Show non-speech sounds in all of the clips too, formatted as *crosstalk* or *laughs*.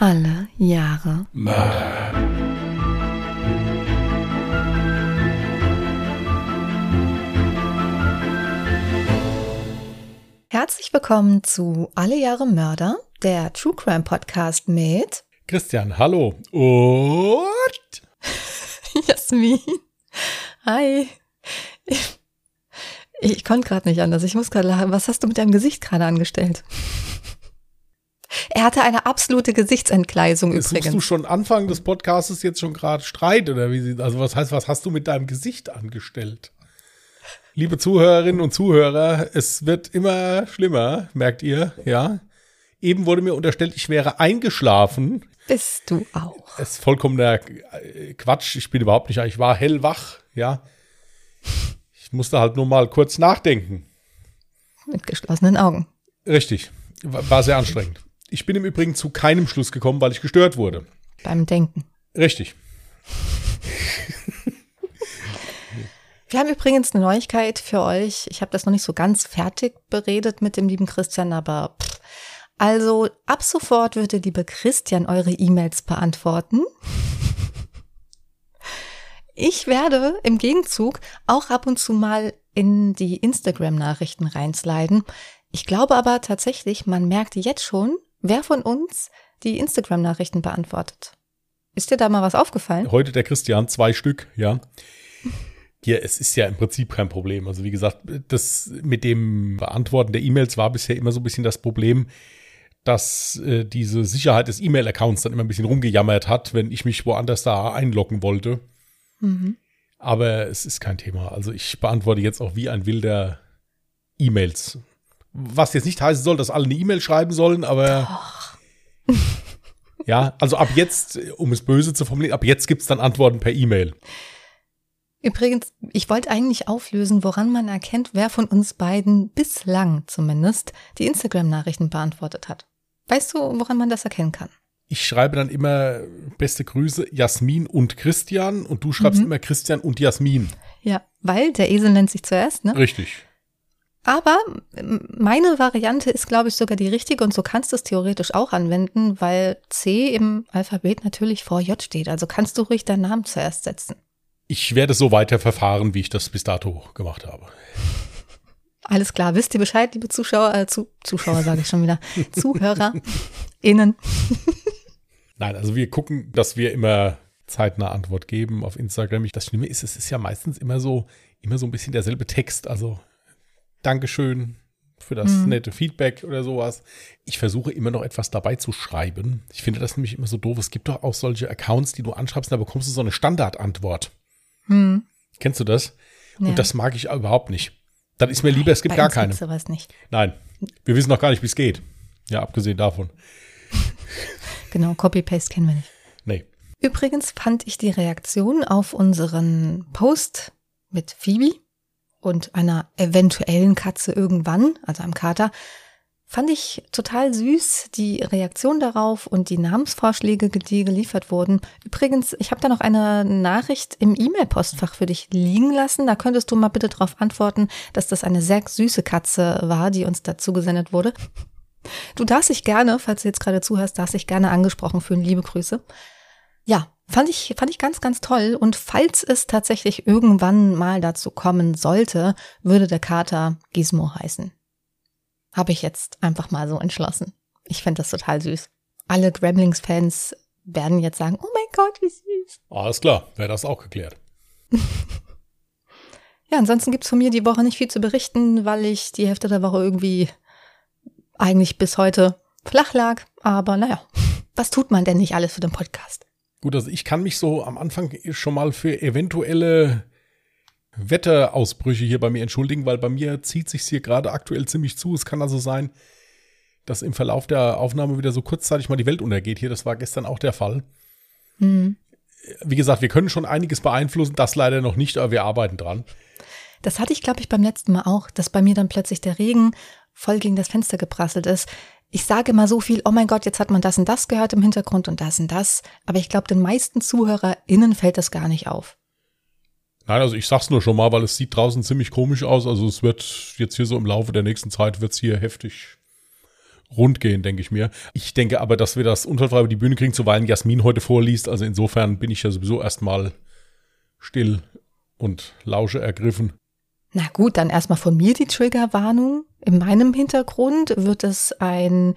Alle Jahre Mörder. Herzlich willkommen zu Alle Jahre Mörder, der True Crime Podcast mit Christian, hallo. Und Jasmin. Hi. Ich, ich konnte gerade nicht anders. Ich muss gerade lachen. Was hast du mit deinem Gesicht gerade angestellt? Er hatte eine absolute Gesichtsentkleisung suchst übrigens. du schon Anfang des Podcasts jetzt schon gerade Streit oder wie sie, also was heißt, was hast du mit deinem Gesicht angestellt? Liebe Zuhörerinnen und Zuhörer, es wird immer schlimmer, merkt ihr, ja? Eben wurde mir unterstellt, ich wäre eingeschlafen. Bist du auch. Es ist vollkommener äh, Quatsch. Ich bin überhaupt nicht, ich war hellwach, ja. Ich musste halt nur mal kurz nachdenken. Mit geschlossenen Augen. Richtig. War sehr anstrengend. Ich bin im Übrigen zu keinem Schluss gekommen, weil ich gestört wurde. Beim Denken. Richtig. Wir haben übrigens eine Neuigkeit für euch. Ich habe das noch nicht so ganz fertig beredet mit dem lieben Christian, aber pff. also ab sofort wird der liebe Christian eure E-Mails beantworten. Ich werde im Gegenzug auch ab und zu mal in die Instagram-Nachrichten reinsliden. Ich glaube aber tatsächlich, man merkt jetzt schon, wer von uns die Instagram-Nachrichten beantwortet. Ist dir da mal was aufgefallen? Heute der Christian, zwei Stück, ja. Hier, es ist ja im Prinzip kein Problem. Also wie gesagt, das mit dem Beantworten der E-Mails war bisher immer so ein bisschen das Problem, dass äh, diese Sicherheit des E-Mail-Accounts dann immer ein bisschen rumgejammert hat, wenn ich mich woanders da einloggen wollte. Mhm. Aber es ist kein Thema. Also ich beantworte jetzt auch wie ein wilder E-Mails. Was jetzt nicht heißen soll, dass alle eine E-Mail schreiben sollen, aber ja, also ab jetzt, um es böse zu formulieren, ab jetzt gibt's dann Antworten per E-Mail. Übrigens, ich wollte eigentlich auflösen, woran man erkennt, wer von uns beiden bislang zumindest die Instagram-Nachrichten beantwortet hat. Weißt du, woran man das erkennen kann? Ich schreibe dann immer beste Grüße Jasmin und Christian und du schreibst Mhm. immer Christian und Jasmin. Ja, weil der Esel nennt sich zuerst, ne? Richtig. Aber meine Variante ist, glaube ich, sogar die richtige und so kannst du es theoretisch auch anwenden, weil C im Alphabet natürlich vor J steht. Also kannst du ruhig deinen Namen zuerst setzen. Ich werde so weiter verfahren, wie ich das bis dato gemacht habe. Alles klar, wisst ihr Bescheid, liebe Zuschauer, äh, zu, Zuschauer sage ich schon wieder, *laughs* ZuhörerInnen. *laughs* Nein, also wir gucken, dass wir immer zeitnah Antwort geben auf Instagram. Das Schlimme ist, es ist ja meistens immer so, immer so ein bisschen derselbe Text. Also Dankeschön für das Mhm. nette Feedback oder sowas. Ich versuche immer noch etwas dabei zu schreiben. Ich finde das nämlich immer so doof. Es gibt doch auch solche Accounts, die du anschreibst, da bekommst du so eine Standardantwort. Hm. Kennst du das? Ja. Und das mag ich überhaupt nicht. Dann ist mir lieber, es gibt Bei gar keine. sowas nicht. Nein, wir wissen noch gar nicht, wie es geht. Ja, abgesehen davon. *laughs* Genau, Copy-Paste kennen wir nicht. Nee. Übrigens fand ich die Reaktion auf unseren Post mit Phoebe und einer eventuellen Katze irgendwann, also einem Kater, fand ich total süß, die Reaktion darauf und die Namensvorschläge, die geliefert wurden. Übrigens, ich habe da noch eine Nachricht im E-Mail-Postfach für dich liegen lassen. Da könntest du mal bitte darauf antworten, dass das eine sehr süße Katze war, die uns dazu gesendet wurde. Du darfst dich gerne, falls du jetzt gerade zuhörst, darfst dich gerne angesprochen fühlen. Liebe Grüße. Ja, fand ich, fand ich ganz, ganz toll. Und falls es tatsächlich irgendwann mal dazu kommen sollte, würde der Kater Gizmo heißen. Habe ich jetzt einfach mal so entschlossen. Ich fände das total süß. Alle Gremlings-Fans werden jetzt sagen, oh mein Gott, wie süß. Alles klar, wäre das auch geklärt. *laughs* Ja, ansonsten gibt's von mir die Woche nicht viel zu berichten, weil ich die Hälfte der Woche irgendwie eigentlich bis heute flach lag. Aber naja, *laughs* was tut man denn nicht alles für den Podcast? Gut, also ich kann mich so am Anfang schon mal für eventuelle Wetterausbrüche hier bei mir entschuldigen, weil bei mir zieht sich hier gerade aktuell ziemlich zu. Es kann also sein, dass im Verlauf der Aufnahme wieder so kurzzeitig mal die Welt untergeht. Hier, das war gestern auch der Fall. Hm. Wie gesagt, wir können schon einiges beeinflussen, das leider noch nicht, aber wir arbeiten dran. Das hatte ich, glaube ich, beim letzten Mal auch, dass bei mir dann plötzlich der Regen voll gegen das Fenster geprasselt ist. Ich sage immer so viel, oh mein Gott, jetzt hat man das und das gehört im Hintergrund und das und das. Aber ich glaube, den meisten ZuhörerInnen fällt das gar nicht auf. Nein, also ich sag's nur schon mal, weil es sieht draußen ziemlich komisch aus. Also es wird jetzt hier so im Laufe der nächsten Zeit wird's hier heftig rund gehen, denke ich mir. Ich denke aber, dass wir das unfallfrei über die Bühne kriegen, zuweilen Jasmin heute vorliest. Also insofern bin ich ja sowieso erstmal still und lausche ergriffen. Na gut, dann erstmal von mir die Triggerwarnung. In meinem Hintergrund wird es ein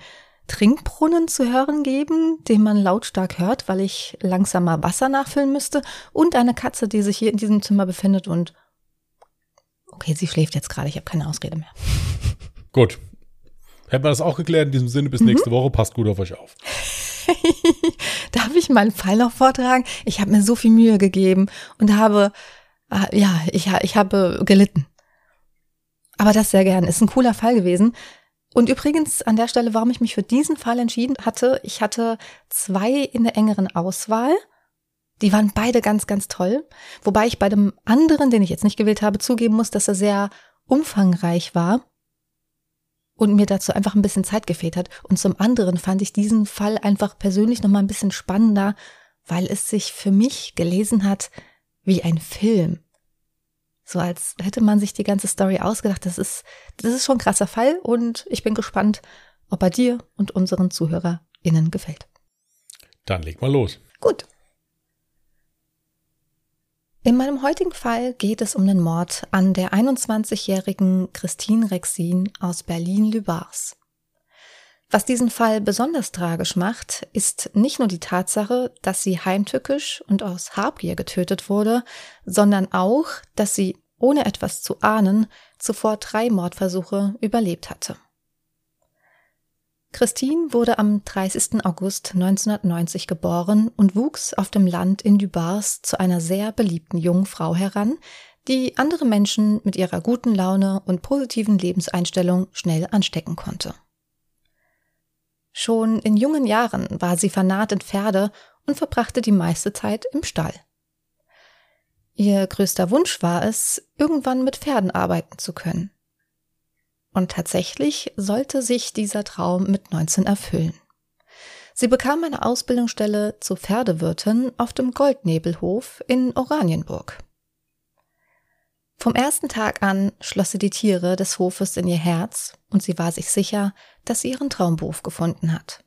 Trinkbrunnen zu hören geben, den man lautstark hört, weil ich langsam mal Wasser nachfüllen müsste und eine Katze, die sich hier in diesem Zimmer befindet und okay, sie schläft jetzt gerade, ich habe keine Ausrede mehr. *laughs* Gut. Hätten wir das auch geklärt in diesem Sinne, bis mhm. nächste Woche, passt gut auf euch auf. *laughs* Darf ich meinen Fall noch vortragen? Ich habe mir so viel Mühe gegeben und habe, ja, ich, ich habe gelitten. Aber das sehr gern. Ist ein cooler Fall gewesen. Und übrigens an der Stelle, warum ich mich für diesen Fall entschieden hatte, ich hatte zwei in der engeren Auswahl. Die waren beide ganz, ganz toll. Wobei ich bei dem anderen, den ich jetzt nicht gewählt habe, zugeben muss, dass er sehr umfangreich war und mir dazu einfach ein bisschen Zeit gefehlt hat. Und zum anderen fand ich diesen Fall einfach persönlich nochmal ein bisschen spannender, weil es sich für mich gelesen hat wie ein Film. So als hätte man sich die ganze Story ausgedacht. Das ist, das ist schon ein krasser Fall und ich bin gespannt, ob er dir und unseren ZuhörerInnen gefällt. Dann leg mal los. Gut. In meinem heutigen Fall geht es um den Mord an der 21-jährigen Christine Rexin aus Berlin-Lübars. Was diesen Fall besonders tragisch macht, ist nicht nur die Tatsache, dass sie heimtückisch und aus Habgier getötet wurde, sondern auch, dass sie ohne etwas zu ahnen, zuvor drei Mordversuche überlebt hatte. Christine wurde am 30. August 1990 geboren und wuchs auf dem Land in Dubars zu einer sehr beliebten jungen Frau heran, die andere Menschen mit ihrer guten Laune und positiven Lebenseinstellung schnell anstecken konnte. Schon in jungen Jahren war sie vernarrt in Pferde und verbrachte die meiste Zeit im Stall. Ihr größter Wunsch war es, irgendwann mit Pferden arbeiten zu können. Und tatsächlich sollte sich dieser Traum mit 19 erfüllen. Sie bekam eine Ausbildungsstelle zur Pferdewirtin auf dem Goldnebelhof in Oranienburg. Vom ersten Tag an schloss sie die Tiere des Hofes in ihr Herz und sie war sich sicher, dass sie ihren Traumberuf gefunden hat.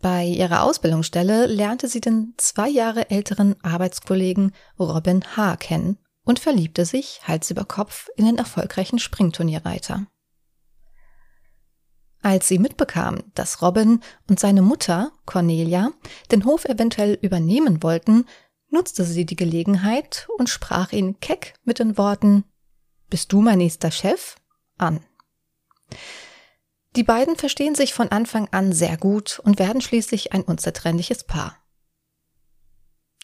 Bei ihrer Ausbildungsstelle lernte sie den zwei Jahre älteren Arbeitskollegen Robin H. kennen und verliebte sich Hals über Kopf in den erfolgreichen Springturnierreiter. Als sie mitbekam, dass Robin und seine Mutter, Cornelia, den Hof eventuell übernehmen wollten, nutzte sie die Gelegenheit und sprach ihn keck mit den Worten Bist du mein nächster Chef? an. Die beiden verstehen sich von Anfang an sehr gut und werden schließlich ein unzertrennliches Paar.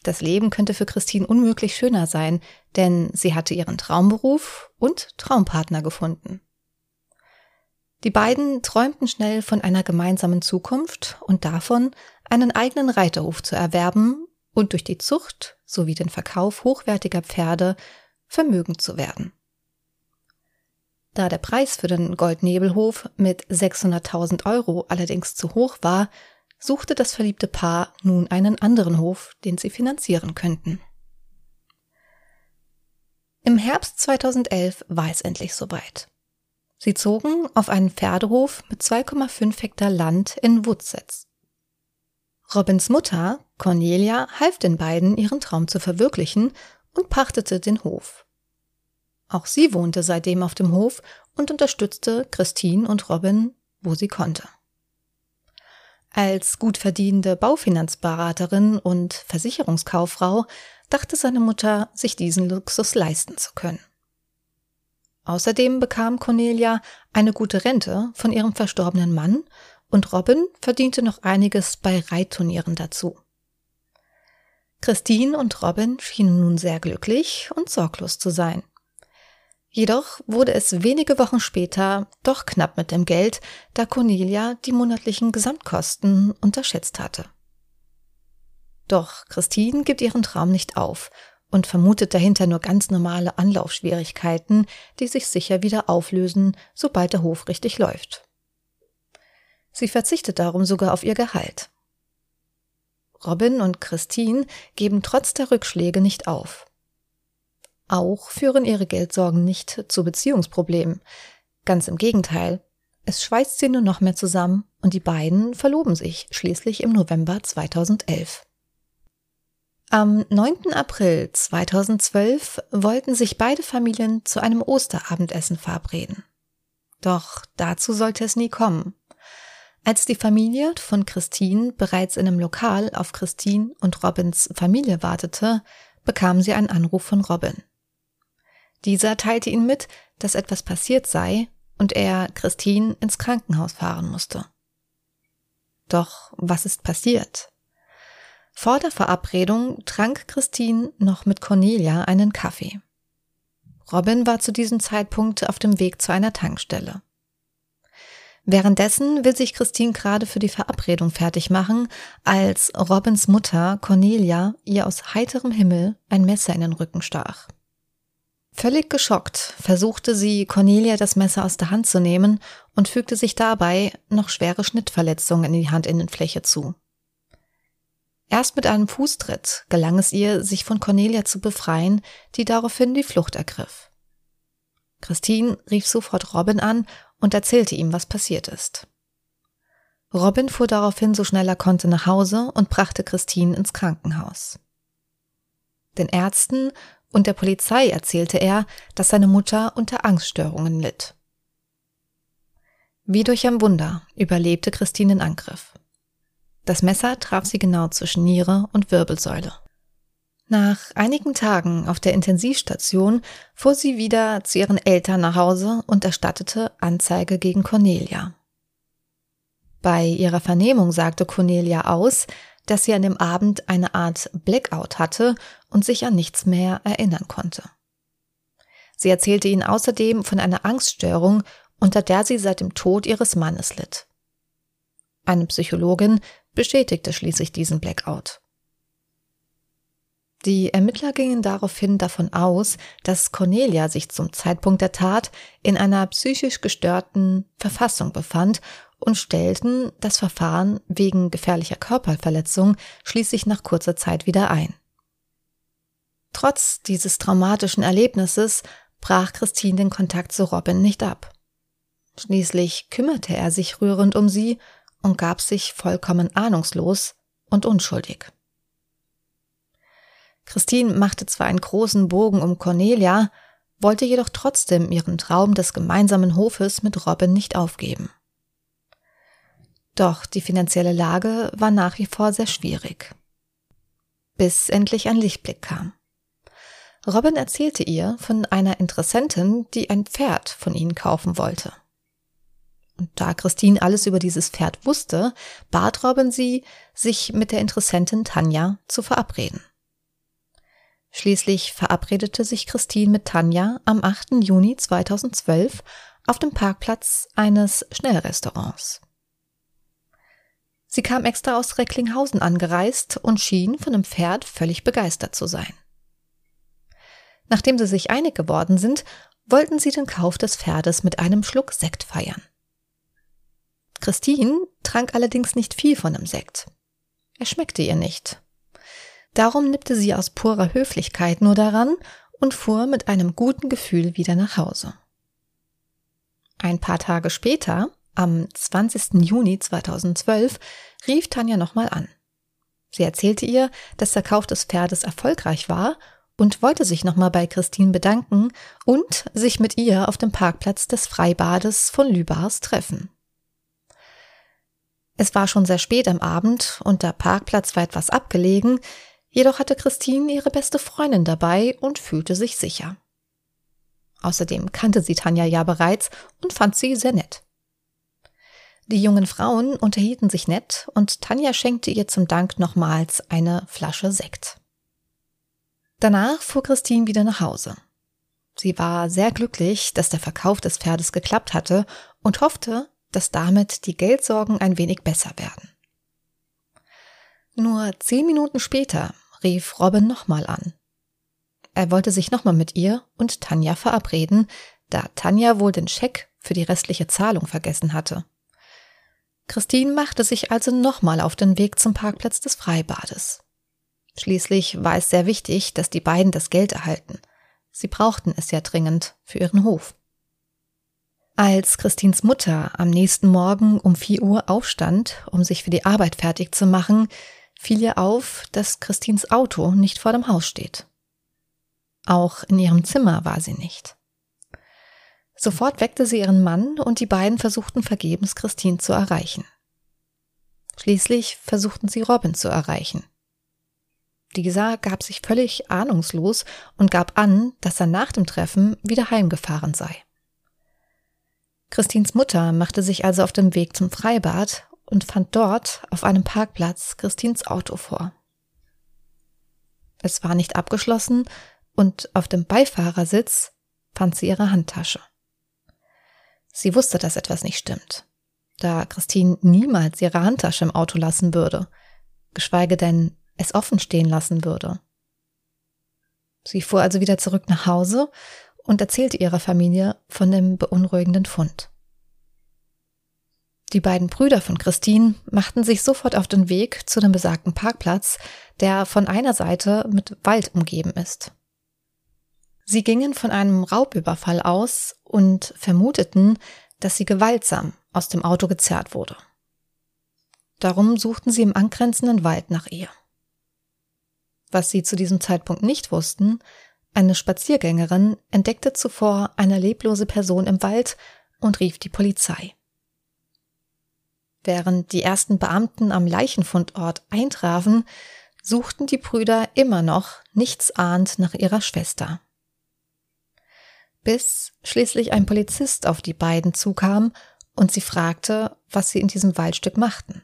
Das Leben könnte für Christine unmöglich schöner sein, denn sie hatte ihren Traumberuf und Traumpartner gefunden. Die beiden träumten schnell von einer gemeinsamen Zukunft und davon, einen eigenen Reiterhof zu erwerben und durch die Zucht sowie den Verkauf hochwertiger Pferde vermögend zu werden. Da der Preis für den Goldnebelhof mit 600.000 Euro allerdings zu hoch war, suchte das verliebte Paar nun einen anderen Hof, den sie finanzieren könnten. Im Herbst 2011 war es endlich soweit. Sie zogen auf einen Pferdehof mit 2,5 Hektar Land in Woodsetz. Robins Mutter, Cornelia, half den beiden, ihren Traum zu verwirklichen und pachtete den Hof. Auch sie wohnte seitdem auf dem Hof und unterstützte Christine und Robin, wo sie konnte. Als gut verdienende Baufinanzberaterin und Versicherungskauffrau dachte seine Mutter, sich diesen Luxus leisten zu können. Außerdem bekam Cornelia eine gute Rente von ihrem verstorbenen Mann und Robin verdiente noch einiges bei Reitturnieren dazu. Christine und Robin schienen nun sehr glücklich und sorglos zu sein. Jedoch wurde es wenige Wochen später doch knapp mit dem Geld, da Cornelia die monatlichen Gesamtkosten unterschätzt hatte. Doch Christine gibt ihren Traum nicht auf und vermutet dahinter nur ganz normale Anlaufschwierigkeiten, die sich sicher wieder auflösen, sobald der Hof richtig läuft. Sie verzichtet darum sogar auf ihr Gehalt. Robin und Christine geben trotz der Rückschläge nicht auf. Auch führen ihre Geldsorgen nicht zu Beziehungsproblemen. Ganz im Gegenteil. Es schweißt sie nur noch mehr zusammen und die beiden verloben sich schließlich im November 2011. Am 9. April 2012 wollten sich beide Familien zu einem Osterabendessen verabreden. Doch dazu sollte es nie kommen. Als die Familie von Christine bereits in einem Lokal auf Christine und Robins Familie wartete, bekam sie einen Anruf von Robin. Dieser teilte ihnen mit, dass etwas passiert sei und er Christine ins Krankenhaus fahren musste. Doch was ist passiert? Vor der Verabredung trank Christine noch mit Cornelia einen Kaffee. Robin war zu diesem Zeitpunkt auf dem Weg zu einer Tankstelle. Währenddessen will sich Christine gerade für die Verabredung fertig machen, als Robins Mutter Cornelia ihr aus heiterem Himmel ein Messer in den Rücken stach. Völlig geschockt versuchte sie, Cornelia das Messer aus der Hand zu nehmen und fügte sich dabei noch schwere Schnittverletzungen in die Handinnenfläche zu. Erst mit einem Fußtritt gelang es ihr, sich von Cornelia zu befreien, die daraufhin die Flucht ergriff. Christine rief sofort Robin an und erzählte ihm, was passiert ist. Robin fuhr daraufhin so schnell er konnte nach Hause und brachte Christine ins Krankenhaus. Den Ärzten und der Polizei erzählte er, dass seine Mutter unter Angststörungen litt. Wie durch ein Wunder überlebte Christine den Angriff. Das Messer traf sie genau zwischen Niere und Wirbelsäule. Nach einigen Tagen auf der Intensivstation fuhr sie wieder zu ihren Eltern nach Hause und erstattete Anzeige gegen Cornelia. Bei ihrer Vernehmung sagte Cornelia aus, dass sie an dem Abend eine Art Blackout hatte und sich an nichts mehr erinnern konnte. Sie erzählte ihnen außerdem von einer Angststörung, unter der sie seit dem Tod ihres Mannes litt. Eine Psychologin bestätigte schließlich diesen Blackout. Die Ermittler gingen daraufhin davon aus, dass Cornelia sich zum Zeitpunkt der Tat in einer psychisch gestörten Verfassung befand und stellten das Verfahren wegen gefährlicher Körperverletzung schließlich nach kurzer Zeit wieder ein. Trotz dieses traumatischen Erlebnisses brach Christine den Kontakt zu Robin nicht ab. Schließlich kümmerte er sich rührend um sie und gab sich vollkommen ahnungslos und unschuldig. Christine machte zwar einen großen Bogen um Cornelia, wollte jedoch trotzdem ihren Traum des gemeinsamen Hofes mit Robin nicht aufgeben. Doch die finanzielle Lage war nach wie vor sehr schwierig. Bis endlich ein Lichtblick kam. Robin erzählte ihr von einer Interessentin, die ein Pferd von ihnen kaufen wollte. Und da Christine alles über dieses Pferd wusste, bat Robin sie, sich mit der Interessentin Tanja zu verabreden. Schließlich verabredete sich Christine mit Tanja am 8. Juni 2012 auf dem Parkplatz eines Schnellrestaurants. Sie kam extra aus Recklinghausen angereist und schien von dem Pferd völlig begeistert zu sein. Nachdem sie sich einig geworden sind, wollten sie den Kauf des Pferdes mit einem Schluck Sekt feiern. Christine trank allerdings nicht viel von dem Sekt. Er schmeckte ihr nicht. Darum nippte sie aus purer Höflichkeit nur daran und fuhr mit einem guten Gefühl wieder nach Hause. Ein paar Tage später am 20. Juni 2012 rief Tanja nochmal an. Sie erzählte ihr, dass der Kauf des Pferdes erfolgreich war und wollte sich nochmal bei Christine bedanken und sich mit ihr auf dem Parkplatz des Freibades von Lübars treffen. Es war schon sehr spät am Abend und der Parkplatz war etwas abgelegen, jedoch hatte Christine ihre beste Freundin dabei und fühlte sich sicher. Außerdem kannte sie Tanja ja bereits und fand sie sehr nett. Die jungen Frauen unterhielten sich nett und Tanja schenkte ihr zum Dank nochmals eine Flasche Sekt. Danach fuhr Christine wieder nach Hause. Sie war sehr glücklich, dass der Verkauf des Pferdes geklappt hatte und hoffte, dass damit die Geldsorgen ein wenig besser werden. Nur zehn Minuten später rief Robin nochmal an. Er wollte sich nochmal mit ihr und Tanja verabreden, da Tanja wohl den Scheck für die restliche Zahlung vergessen hatte. Christine machte sich also nochmal auf den Weg zum Parkplatz des Freibades. Schließlich war es sehr wichtig, dass die beiden das Geld erhalten. Sie brauchten es ja dringend für ihren Hof. Als Christins Mutter am nächsten Morgen um 4 Uhr aufstand, um sich für die Arbeit fertig zu machen, fiel ihr auf, dass Christins Auto nicht vor dem Haus steht. Auch in ihrem Zimmer war sie nicht. Sofort weckte sie ihren Mann und die beiden versuchten vergebens Christine zu erreichen. Schließlich versuchten sie Robin zu erreichen. Dieser gab sich völlig ahnungslos und gab an, dass er nach dem Treffen wieder heimgefahren sei. Christins Mutter machte sich also auf den Weg zum Freibad und fand dort auf einem Parkplatz Christins Auto vor. Es war nicht abgeschlossen und auf dem Beifahrersitz fand sie ihre Handtasche. Sie wusste, dass etwas nicht stimmt, da Christine niemals ihre Handtasche im Auto lassen würde, geschweige denn es offen stehen lassen würde. Sie fuhr also wieder zurück nach Hause und erzählte ihrer Familie von dem beunruhigenden Fund. Die beiden Brüder von Christine machten sich sofort auf den Weg zu dem besagten Parkplatz, der von einer Seite mit Wald umgeben ist. Sie gingen von einem Raubüberfall aus und vermuteten, dass sie gewaltsam aus dem Auto gezerrt wurde. Darum suchten sie im angrenzenden Wald nach ihr. Was sie zu diesem Zeitpunkt nicht wussten, eine Spaziergängerin entdeckte zuvor eine leblose Person im Wald und rief die Polizei. Während die ersten Beamten am Leichenfundort eintrafen, suchten die Brüder immer noch nichtsahnd nach ihrer Schwester. Bis schließlich ein Polizist auf die beiden zukam und sie fragte, was sie in diesem Waldstück machten.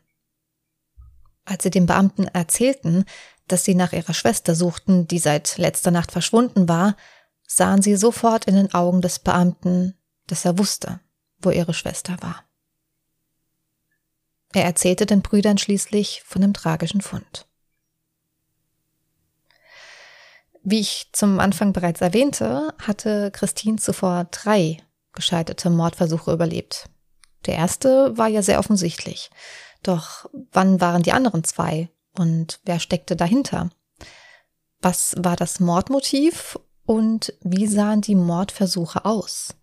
Als sie dem Beamten erzählten, dass sie nach ihrer Schwester suchten, die seit letzter Nacht verschwunden war, sahen sie sofort in den Augen des Beamten, dass er wusste, wo ihre Schwester war. Er erzählte den Brüdern schließlich von dem tragischen Fund. Wie ich zum Anfang bereits erwähnte, hatte Christine zuvor drei gescheiterte Mordversuche überlebt. Der erste war ja sehr offensichtlich. Doch wann waren die anderen zwei und wer steckte dahinter? Was war das Mordmotiv und wie sahen die Mordversuche aus?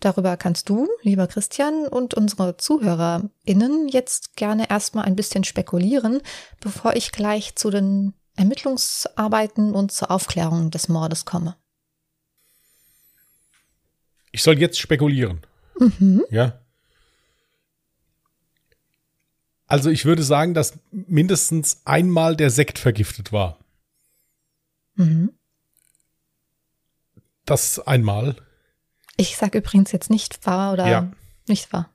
Darüber kannst du, lieber Christian, und unsere ZuhörerInnen jetzt gerne erstmal ein bisschen spekulieren, bevor ich gleich zu den Ermittlungsarbeiten und zur Aufklärung des Mordes komme. Ich soll jetzt spekulieren. Mhm. Ja. Also ich würde sagen, dass mindestens einmal der Sekt vergiftet war. Mhm. Das einmal. Ich sage übrigens jetzt nicht wahr oder Ja. nicht wahr.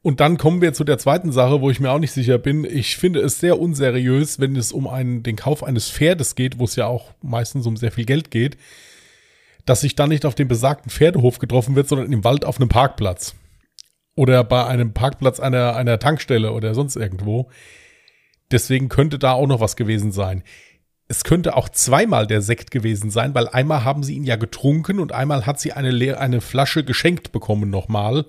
Und dann kommen wir zu der zweiten Sache, wo ich mir auch nicht sicher bin. Ich finde es sehr unseriös, wenn es um einen, den Kauf eines Pferdes geht, wo es ja auch meistens um sehr viel Geld geht, dass sich dann nicht auf dem besagten Pferdehof getroffen wird, sondern im Wald auf einem Parkplatz. Oder bei einem Parkplatz einer, einer Tankstelle oder sonst irgendwo. Deswegen könnte da auch noch was gewesen sein. Es könnte auch zweimal der Sekt gewesen sein, weil einmal haben sie ihn ja getrunken und einmal hat sie eine, leer, eine Flasche geschenkt bekommen nochmal.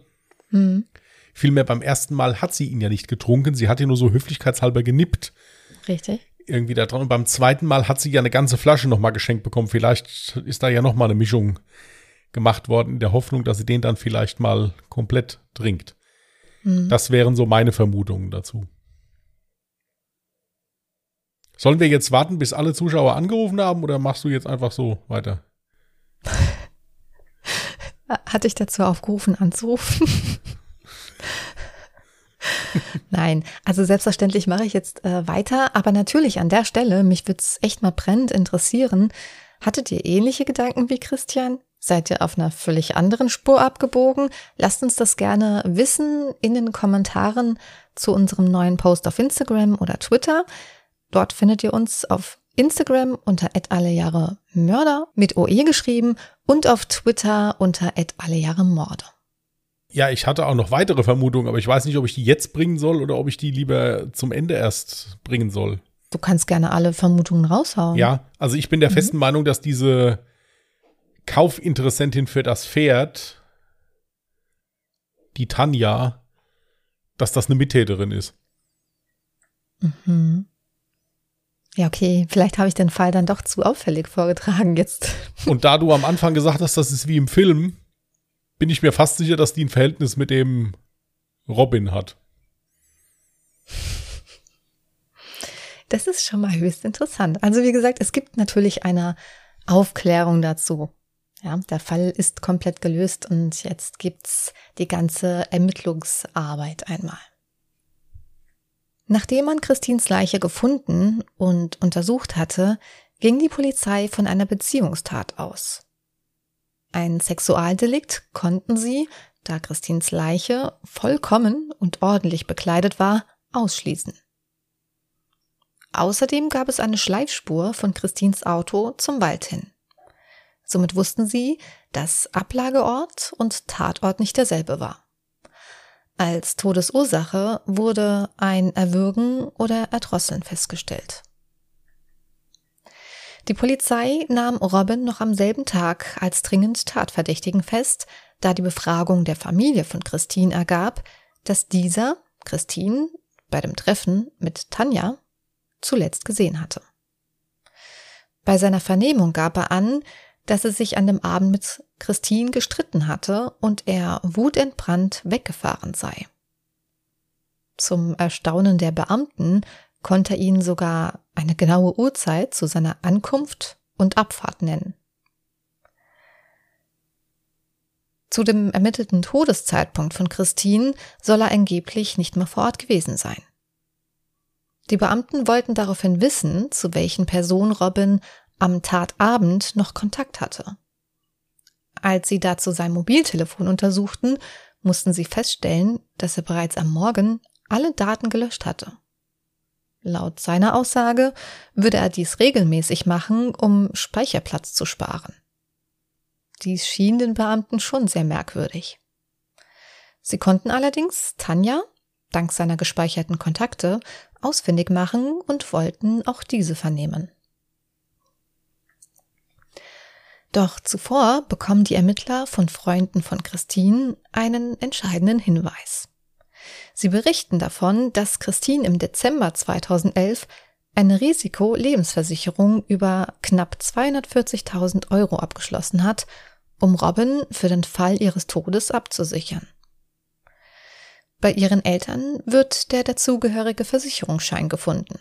Hm. Vielmehr beim ersten Mal hat sie ihn ja nicht getrunken, sie hat ihn nur so höflichkeitshalber genippt Richtig. irgendwie da dran. Und beim zweiten Mal hat sie ja eine ganze Flasche nochmal geschenkt bekommen. Vielleicht ist da ja nochmal eine Mischung gemacht worden, in der Hoffnung, dass sie den dann vielleicht mal komplett trinkt. Hm. Das wären so meine Vermutungen dazu. Sollen wir jetzt warten, bis alle Zuschauer angerufen haben oder machst du jetzt einfach so weiter? *laughs* Hatte ich dazu aufgerufen, anzurufen? *laughs* Nein, also selbstverständlich mache ich jetzt äh, weiter, aber natürlich an der Stelle, mich würde es echt mal brennend interessieren, hattet ihr ähnliche Gedanken wie Christian? Seid ihr auf einer völlig anderen Spur abgebogen? Lasst uns das gerne wissen in den Kommentaren zu unserem neuen Post auf Instagram oder Twitter. Dort findet ihr uns auf Instagram unter @allejahremörder mit OE geschrieben und auf Twitter unter @allejahremorde. Ja, ich hatte auch noch weitere Vermutungen, aber ich weiß nicht, ob ich die jetzt bringen soll oder ob ich die lieber zum Ende erst bringen soll. Du kannst gerne alle Vermutungen raushauen. Ja, also ich bin der festen Meinung, dass diese Kaufinteressentin für das Pferd, die Tanja, dass das eine Mittäterin ist. Mhm. Ja, okay. Vielleicht habe ich den Fall dann doch zu auffällig vorgetragen jetzt. *laughs* Und da du am Anfang gesagt hast, das ist wie im Film, bin ich mir fast sicher, dass die ein Verhältnis mit dem Robin hat. Das ist schon mal höchst interessant. Also wie gesagt, es gibt natürlich eine Aufklärung dazu. Ja, der Fall ist komplett gelöst und jetzt gibt's die ganze Ermittlungsarbeit einmal. Nachdem man Christins Leiche gefunden und untersucht hatte, ging die Polizei von einer Beziehungstat aus. Ein Sexualdelikt konnten sie, da Christins Leiche vollkommen und ordentlich bekleidet war, ausschließen. Außerdem gab es eine Schleifspur von Christins Auto zum Wald hin. Somit wussten sie, dass Ablageort und Tatort nicht derselbe war. Als Todesursache wurde ein Erwürgen oder Erdrosseln festgestellt. Die Polizei nahm Robin noch am selben Tag als dringend Tatverdächtigen fest, da die Befragung der Familie von Christine ergab, dass dieser Christine bei dem Treffen mit Tanja zuletzt gesehen hatte. Bei seiner Vernehmung gab er an, dass er sich an dem Abend mit Christine gestritten hatte und er wutentbrannt weggefahren sei. Zum Erstaunen der Beamten konnte er ihnen sogar eine genaue Uhrzeit zu seiner Ankunft und Abfahrt nennen. Zu dem ermittelten Todeszeitpunkt von Christine soll er angeblich nicht mehr vor Ort gewesen sein. Die Beamten wollten daraufhin wissen, zu welchen Personen Robin am Tatabend noch Kontakt hatte. Als sie dazu sein Mobiltelefon untersuchten, mussten sie feststellen, dass er bereits am Morgen alle Daten gelöscht hatte. Laut seiner Aussage würde er dies regelmäßig machen, um Speicherplatz zu sparen. Dies schien den Beamten schon sehr merkwürdig. Sie konnten allerdings Tanja, dank seiner gespeicherten Kontakte, ausfindig machen und wollten auch diese vernehmen. Doch zuvor bekommen die Ermittler von Freunden von Christine einen entscheidenden Hinweis. Sie berichten davon, dass Christine im Dezember 2011 eine Risiko-Lebensversicherung über knapp 240.000 Euro abgeschlossen hat, um Robin für den Fall ihres Todes abzusichern. Bei ihren Eltern wird der dazugehörige Versicherungsschein gefunden.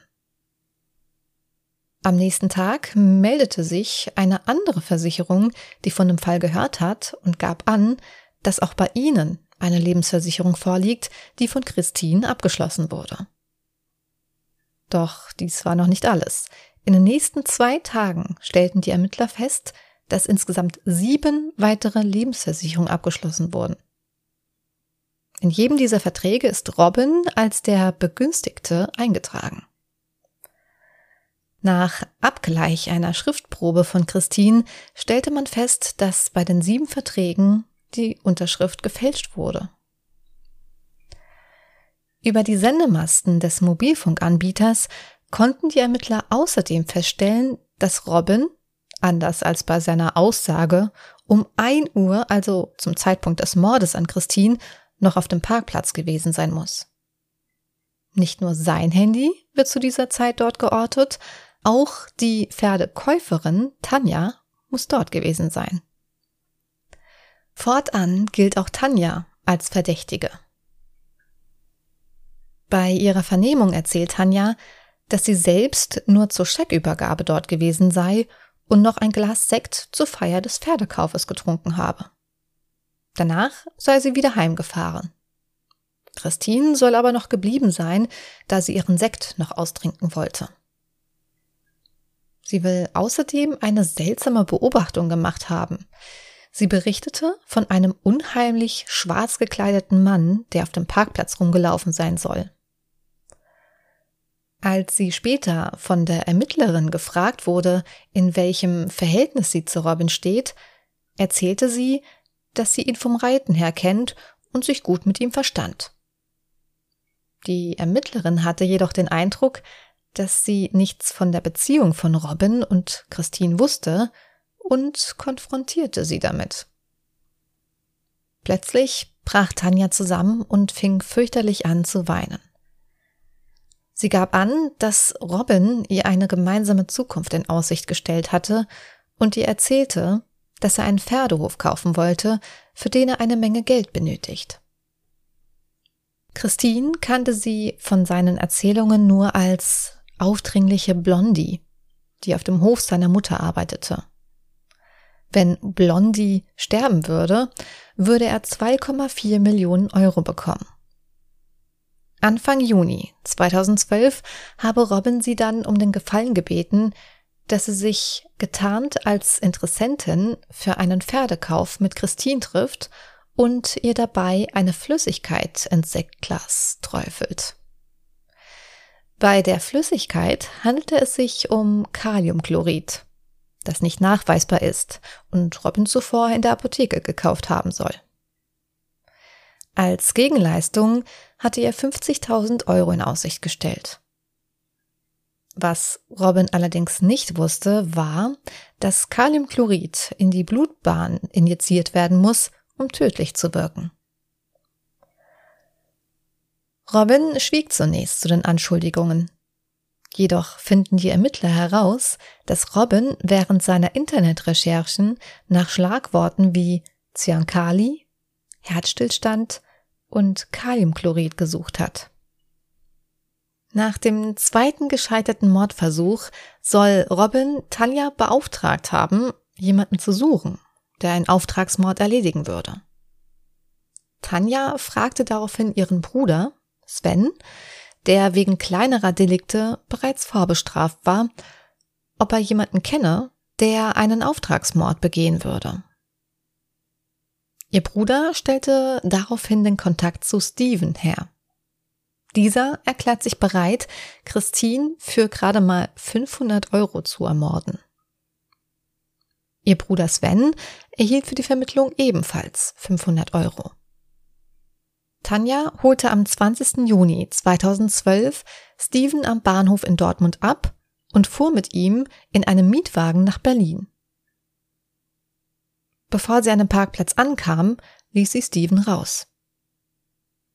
Am nächsten Tag meldete sich eine andere Versicherung, die von dem Fall gehört hat und gab an, dass auch bei ihnen eine Lebensversicherung vorliegt, die von Christine abgeschlossen wurde. Doch dies war noch nicht alles. In den nächsten zwei Tagen stellten die Ermittler fest, dass insgesamt sieben weitere Lebensversicherungen abgeschlossen wurden. In jedem dieser Verträge ist Robin als der Begünstigte eingetragen. Nach Abgleich einer Schriftprobe von Christine stellte man fest, dass bei den sieben Verträgen die Unterschrift gefälscht wurde. Über die Sendemasten des Mobilfunkanbieters konnten die Ermittler außerdem feststellen, dass Robin, anders als bei seiner Aussage, um ein Uhr, also zum Zeitpunkt des Mordes an Christine, noch auf dem Parkplatz gewesen sein muss. Nicht nur sein Handy wird zu dieser Zeit dort geortet, auch die Pferdekäuferin Tanja muss dort gewesen sein. Fortan gilt auch Tanja als Verdächtige. Bei ihrer Vernehmung erzählt Tanja, dass sie selbst nur zur Scheckübergabe dort gewesen sei und noch ein Glas Sekt zur Feier des Pferdekaufes getrunken habe. Danach sei sie wieder heimgefahren. Christine soll aber noch geblieben sein, da sie ihren Sekt noch austrinken wollte. Sie will außerdem eine seltsame Beobachtung gemacht haben. Sie berichtete von einem unheimlich schwarz gekleideten Mann, der auf dem Parkplatz rumgelaufen sein soll. Als sie später von der Ermittlerin gefragt wurde, in welchem Verhältnis sie zu Robin steht, erzählte sie, dass sie ihn vom Reiten her kennt und sich gut mit ihm verstand. Die Ermittlerin hatte jedoch den Eindruck, dass sie nichts von der Beziehung von Robin und Christine wusste und konfrontierte sie damit. Plötzlich brach Tanja zusammen und fing fürchterlich an zu weinen. Sie gab an, dass Robin ihr eine gemeinsame Zukunft in Aussicht gestellt hatte und ihr erzählte, dass er einen Pferdehof kaufen wollte, für den er eine Menge Geld benötigt. Christine kannte sie von seinen Erzählungen nur als aufdringliche Blondie, die auf dem Hof seiner Mutter arbeitete. Wenn Blondie sterben würde, würde er 2,4 Millionen Euro bekommen. Anfang Juni 2012 habe Robin sie dann um den Gefallen gebeten, dass sie sich getarnt als Interessentin für einen Pferdekauf mit Christine trifft und ihr dabei eine Flüssigkeit ins Sektglas träufelt. Bei der Flüssigkeit handelte es sich um Kaliumchlorid, das nicht nachweisbar ist und Robin zuvor in der Apotheke gekauft haben soll. Als Gegenleistung hatte er 50.000 Euro in Aussicht gestellt. Was Robin allerdings nicht wusste, war, dass Kaliumchlorid in die Blutbahn injiziert werden muss, um tödlich zu wirken. Robin schwieg zunächst zu den Anschuldigungen. Jedoch finden die Ermittler heraus, dass Robin während seiner Internetrecherchen nach Schlagworten wie Cyankali, Herzstillstand und Kaliumchlorid gesucht hat. Nach dem zweiten gescheiterten Mordversuch soll Robin Tanja beauftragt haben, jemanden zu suchen, der einen Auftragsmord erledigen würde. Tanja fragte daraufhin ihren Bruder, Sven, der wegen kleinerer Delikte bereits vorbestraft war, ob er jemanden kenne, der einen Auftragsmord begehen würde. Ihr Bruder stellte daraufhin den Kontakt zu Steven her. Dieser erklärt sich bereit, Christine für gerade mal 500 Euro zu ermorden. Ihr Bruder Sven erhielt für die Vermittlung ebenfalls 500 Euro. Tanja holte am 20. Juni 2012 Steven am Bahnhof in Dortmund ab und fuhr mit ihm in einem Mietwagen nach Berlin. Bevor sie an den Parkplatz ankam, ließ sie Steven raus.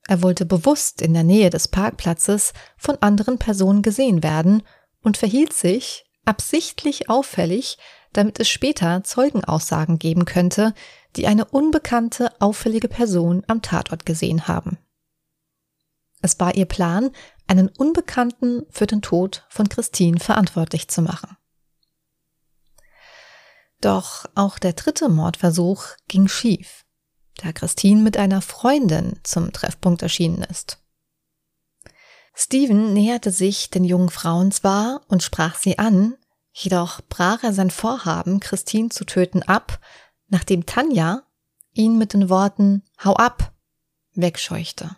Er wollte bewusst in der Nähe des Parkplatzes von anderen Personen gesehen werden und verhielt sich absichtlich auffällig, damit es später Zeugenaussagen geben könnte, die eine unbekannte, auffällige Person am Tatort gesehen haben. Es war ihr Plan, einen Unbekannten für den Tod von Christine verantwortlich zu machen. Doch auch der dritte Mordversuch ging schief, da Christine mit einer Freundin zum Treffpunkt erschienen ist. Steven näherte sich den jungen Frauen zwar und sprach sie an, jedoch brach er sein Vorhaben, Christine zu töten, ab, nachdem Tanja ihn mit den Worten Hau ab wegscheuchte.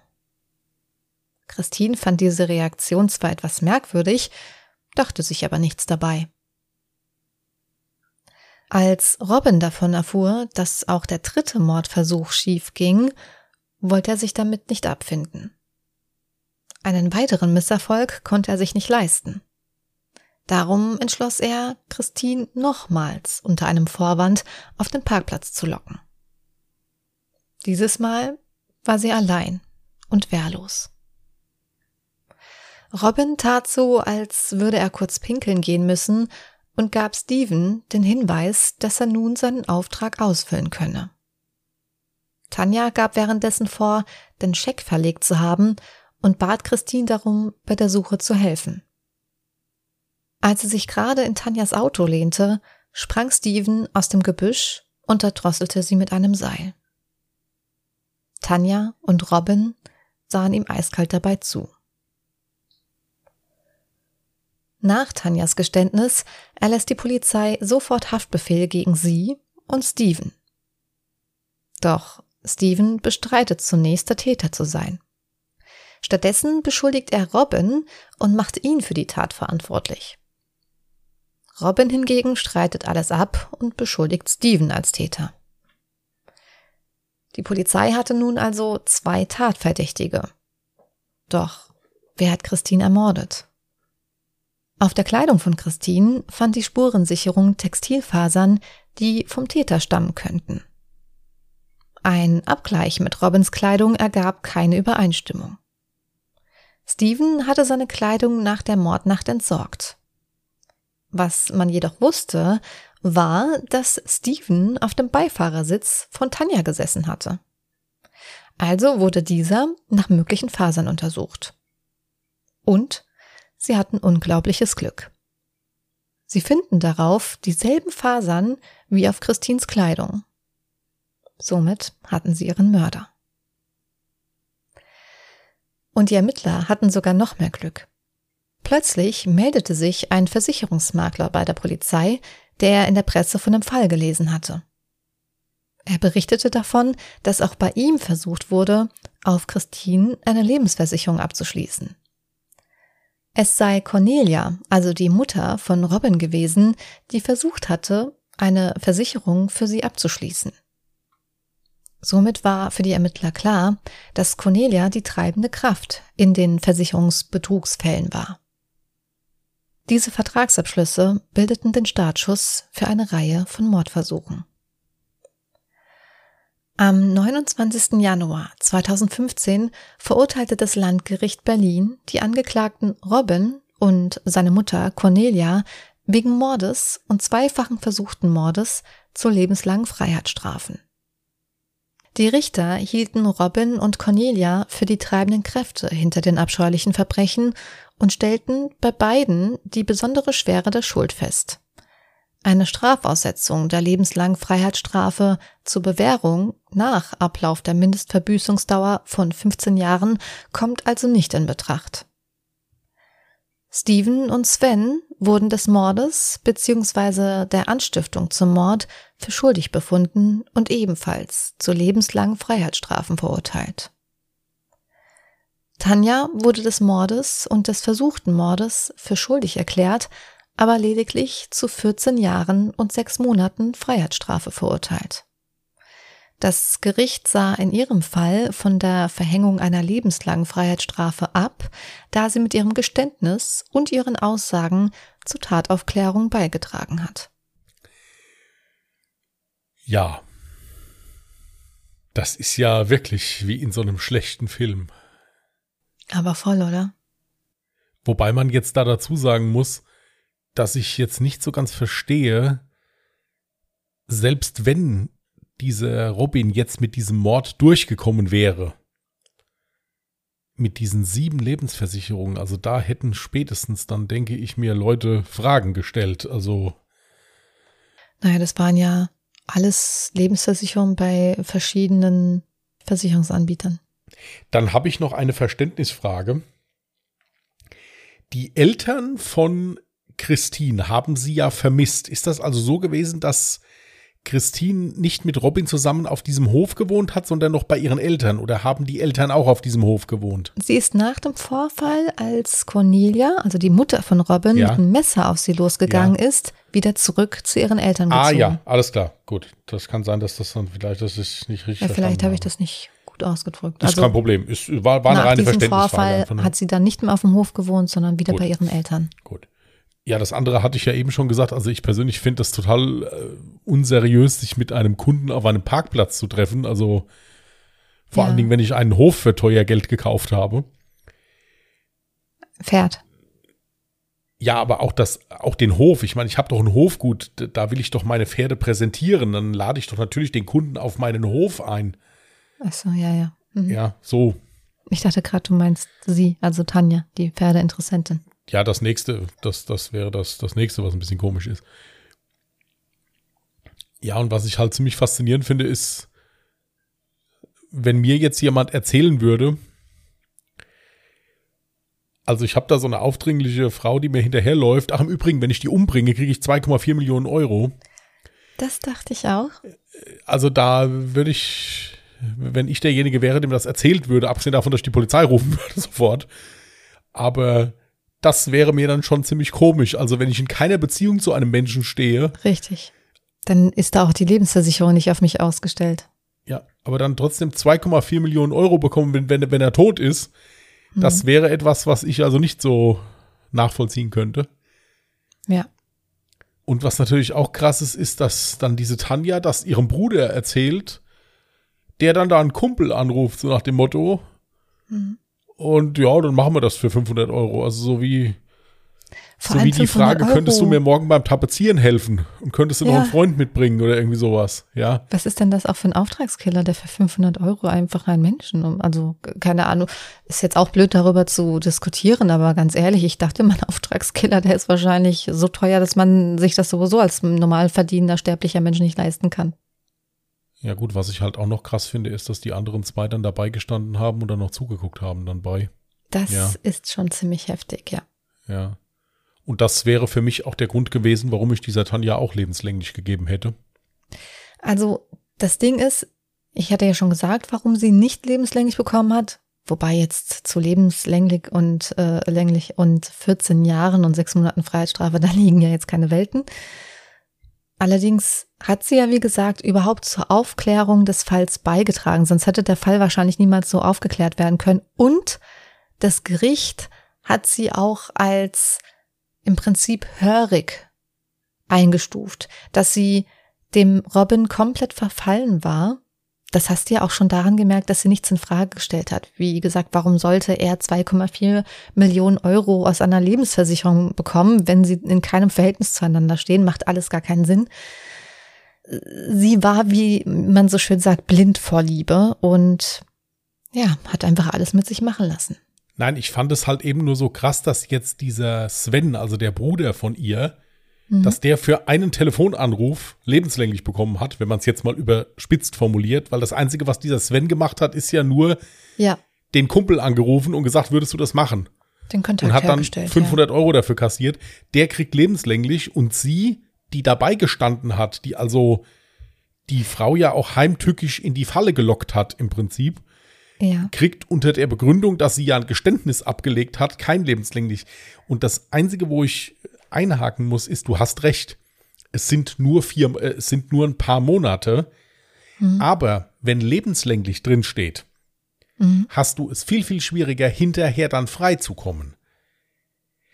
Christine fand diese Reaktion zwar etwas merkwürdig, dachte sich aber nichts dabei. Als Robin davon erfuhr, dass auch der dritte Mordversuch schief ging, wollte er sich damit nicht abfinden. Einen weiteren Misserfolg konnte er sich nicht leisten. Darum entschloss er, Christine nochmals unter einem Vorwand auf den Parkplatz zu locken. Dieses Mal war sie allein und wehrlos. Robin tat so, als würde er kurz pinkeln gehen müssen und gab Steven den Hinweis, dass er nun seinen Auftrag ausfüllen könne. Tanja gab währenddessen vor, den Scheck verlegt zu haben und bat Christine darum, bei der Suche zu helfen. Als sie sich gerade in Tanjas Auto lehnte, sprang Steven aus dem Gebüsch und erdrosselte sie mit einem Seil. Tanja und Robin sahen ihm eiskalt dabei zu. Nach Tanjas Geständnis erlässt die Polizei sofort Haftbefehl gegen sie und Steven. Doch Steven bestreitet zunächst der Täter zu sein. Stattdessen beschuldigt er Robin und macht ihn für die Tat verantwortlich. Robin hingegen streitet alles ab und beschuldigt Steven als Täter. Die Polizei hatte nun also zwei Tatverdächtige. Doch wer hat Christine ermordet? Auf der Kleidung von Christine fand die Spurensicherung Textilfasern, die vom Täter stammen könnten. Ein Abgleich mit Robins Kleidung ergab keine Übereinstimmung. Steven hatte seine Kleidung nach der Mordnacht entsorgt. Was man jedoch wusste, war, dass Steven auf dem Beifahrersitz von Tanja gesessen hatte. Also wurde dieser nach möglichen Fasern untersucht. Und sie hatten unglaubliches Glück. Sie finden darauf dieselben Fasern wie auf Christins Kleidung. Somit hatten sie ihren Mörder. Und die Ermittler hatten sogar noch mehr Glück. Plötzlich meldete sich ein Versicherungsmakler bei der Polizei, der in der Presse von dem Fall gelesen hatte. Er berichtete davon, dass auch bei ihm versucht wurde, auf Christine eine Lebensversicherung abzuschließen. Es sei Cornelia, also die Mutter von Robin gewesen, die versucht hatte, eine Versicherung für sie abzuschließen. Somit war für die Ermittler klar, dass Cornelia die treibende Kraft in den Versicherungsbetrugsfällen war. Diese Vertragsabschlüsse bildeten den Startschuss für eine Reihe von Mordversuchen. Am 29. Januar 2015 verurteilte das Landgericht Berlin die Angeklagten Robin und seine Mutter Cornelia wegen Mordes und zweifachen versuchten Mordes zu lebenslangen Freiheitsstrafen. Die Richter hielten Robin und Cornelia für die treibenden Kräfte hinter den abscheulichen Verbrechen und stellten bei beiden die besondere Schwere der Schuld fest. Eine Strafaussetzung der lebenslangen Freiheitsstrafe zur Bewährung nach Ablauf der Mindestverbüßungsdauer von 15 Jahren kommt also nicht in Betracht. Steven und Sven wurden des Mordes bzw. der Anstiftung zum Mord für schuldig befunden und ebenfalls zu lebenslangen Freiheitsstrafen verurteilt. Tanja wurde des Mordes und des versuchten Mordes für schuldig erklärt, aber lediglich zu 14 Jahren und sechs Monaten Freiheitsstrafe verurteilt. Das Gericht sah in ihrem Fall von der Verhängung einer lebenslangen Freiheitsstrafe ab, da sie mit ihrem Geständnis und ihren Aussagen zur Tataufklärung beigetragen hat. Ja. Das ist ja wirklich wie in so einem schlechten Film. Aber voll, oder? Wobei man jetzt da dazu sagen muss, dass ich jetzt nicht so ganz verstehe, selbst wenn dieser Robin jetzt mit diesem Mord durchgekommen wäre, mit diesen sieben Lebensversicherungen, also da hätten spätestens dann, denke ich mir, Leute Fragen gestellt. Also. Naja, das waren ja alles Lebensversicherungen bei verschiedenen Versicherungsanbietern. Dann habe ich noch eine Verständnisfrage. Die Eltern von Christine haben sie ja vermisst. Ist das also so gewesen, dass Christine nicht mit Robin zusammen auf diesem Hof gewohnt hat, sondern noch bei ihren Eltern? Oder haben die Eltern auch auf diesem Hof gewohnt? Sie ist nach dem Vorfall, als Cornelia, also die Mutter von Robin, ja. mit einem Messer auf sie losgegangen ja. ist, wieder zurück zu ihren Eltern gezogen. Ah ja, alles klar, gut. Das kann sein, dass das dann vielleicht, das ist nicht richtig. Ja, vielleicht habe ich das nicht gut ausgedrückt. Das ist also, kein Problem. Es war, war eine reine Verständnisfrage. Vorfall hat sie dann nicht mehr auf dem Hof gewohnt, sondern wieder gut. bei ihren Eltern. Gut. Ja, das andere hatte ich ja eben schon gesagt. Also ich persönlich finde das total äh, unseriös, sich mit einem Kunden auf einem Parkplatz zu treffen. Also vor ja. allen Dingen, wenn ich einen Hof für teuer Geld gekauft habe. Pferd. Ja, aber auch das, auch den Hof. Ich meine, ich habe doch ein Hofgut, da will ich doch meine Pferde präsentieren. Dann lade ich doch natürlich den Kunden auf meinen Hof ein. Ach so, ja, ja. Mhm. Ja, so. Ich dachte gerade, du meinst sie, also Tanja, die Pferdeinteressentin ja, das nächste, das, das wäre das, das nächste, was ein bisschen komisch ist. Ja, und was ich halt ziemlich faszinierend finde, ist, wenn mir jetzt jemand erzählen würde, also ich habe da so eine aufdringliche Frau, die mir hinterherläuft. Ach, im Übrigen, wenn ich die umbringe, kriege ich 2,4 Millionen Euro. Das dachte ich auch. Also da würde ich, wenn ich derjenige wäre, dem das erzählt würde, abgesehen davon, dass ich die Polizei rufen *laughs* würde sofort. Aber das wäre mir dann schon ziemlich komisch. Also wenn ich in keiner Beziehung zu einem Menschen stehe. Richtig. Dann ist da auch die Lebensversicherung nicht auf mich ausgestellt. Ja, aber dann trotzdem 2,4 Millionen Euro bekommen, wenn, wenn, wenn er tot ist. Mhm. Das wäre etwas, was ich also nicht so nachvollziehen könnte. Ja. Und was natürlich auch krass ist, ist, dass dann diese Tanja das ihrem Bruder erzählt, der dann da einen Kumpel anruft, so nach dem Motto, mhm. Und ja, dann machen wir das für 500 Euro. Also so wie. Vor so wie die 500 Frage, könntest du Euro. mir morgen beim Tapezieren helfen? Und könntest du noch Ja. einen Freund mitbringen oder irgendwie sowas? Ja. Was ist denn das auch für ein Auftragskiller, der für 500 Euro einfach einen Menschen, um- also keine Ahnung, ist jetzt auch blöd darüber zu diskutieren, aber ganz ehrlich, ich dachte, mein *laughs* Auftragskiller, der ist wahrscheinlich so teuer, dass man sich das sowieso als normal verdienender sterblicher Mensch nicht leisten kann. Ja gut, was ich halt auch noch krass finde, ist, dass die anderen zwei dann dabei gestanden haben und dann noch zugeguckt haben dann bei. Das Ja. ist schon ziemlich heftig, ja. Ja. Und das wäre für mich auch der Grund gewesen, warum ich dieser Tanja auch lebenslänglich gegeben hätte. Also das Ding ist, ich hatte ja schon gesagt, warum sie nicht lebenslänglich bekommen hat. Wobei jetzt zu lebenslänglich und äh, länglich und 14 Jahren und sechs Monaten Freiheitsstrafe, *laughs* da liegen ja jetzt keine Welten. Allerdings hat sie ja, wie gesagt, überhaupt zur Aufklärung des Falls beigetragen, sonst hätte der Fall wahrscheinlich niemals so aufgeklärt werden können. Und das Gericht hat sie auch als im Prinzip hörig eingestuft, dass sie dem Robin komplett verfallen war. Das hast du ja auch schon daran gemerkt, dass sie nichts in Frage gestellt hat. Wie gesagt, warum sollte er 2,4 Millionen Euro aus einer Lebensversicherung bekommen, wenn sie in keinem Verhältnis zueinander stehen? Macht alles gar keinen Sinn. Sie war, wie man so schön sagt, blind vor Liebe und ja, hat einfach alles mit sich machen lassen. Nein, ich fand es halt eben nur so krass, dass jetzt dieser Sven, also der Bruder von ihr, Mhm. dass der für einen Telefonanruf lebenslänglich bekommen hat, wenn man es jetzt mal überspitzt formuliert, weil das Einzige, was dieser Sven gemacht hat, ist ja nur Ja, den Kumpel angerufen und gesagt, würdest du das machen? den Kontakt Und hat dann hergestellt. 500 Euro dafür kassiert. Der kriegt lebenslänglich und sie, die dabei gestanden hat, die also die Frau ja auch heimtückisch in die Falle gelockt hat im Prinzip, ja. ja. kriegt unter der Begründung, dass sie ja ein Geständnis abgelegt hat, kein lebenslänglich. Und das Einzige, wo ich einhaken muss, ist, du hast recht. Es sind nur vier, äh, es sind nur ein paar Monate. Aber wenn lebenslänglich drin steht, Mhm. hast du es viel, viel schwieriger, hinterher dann freizukommen.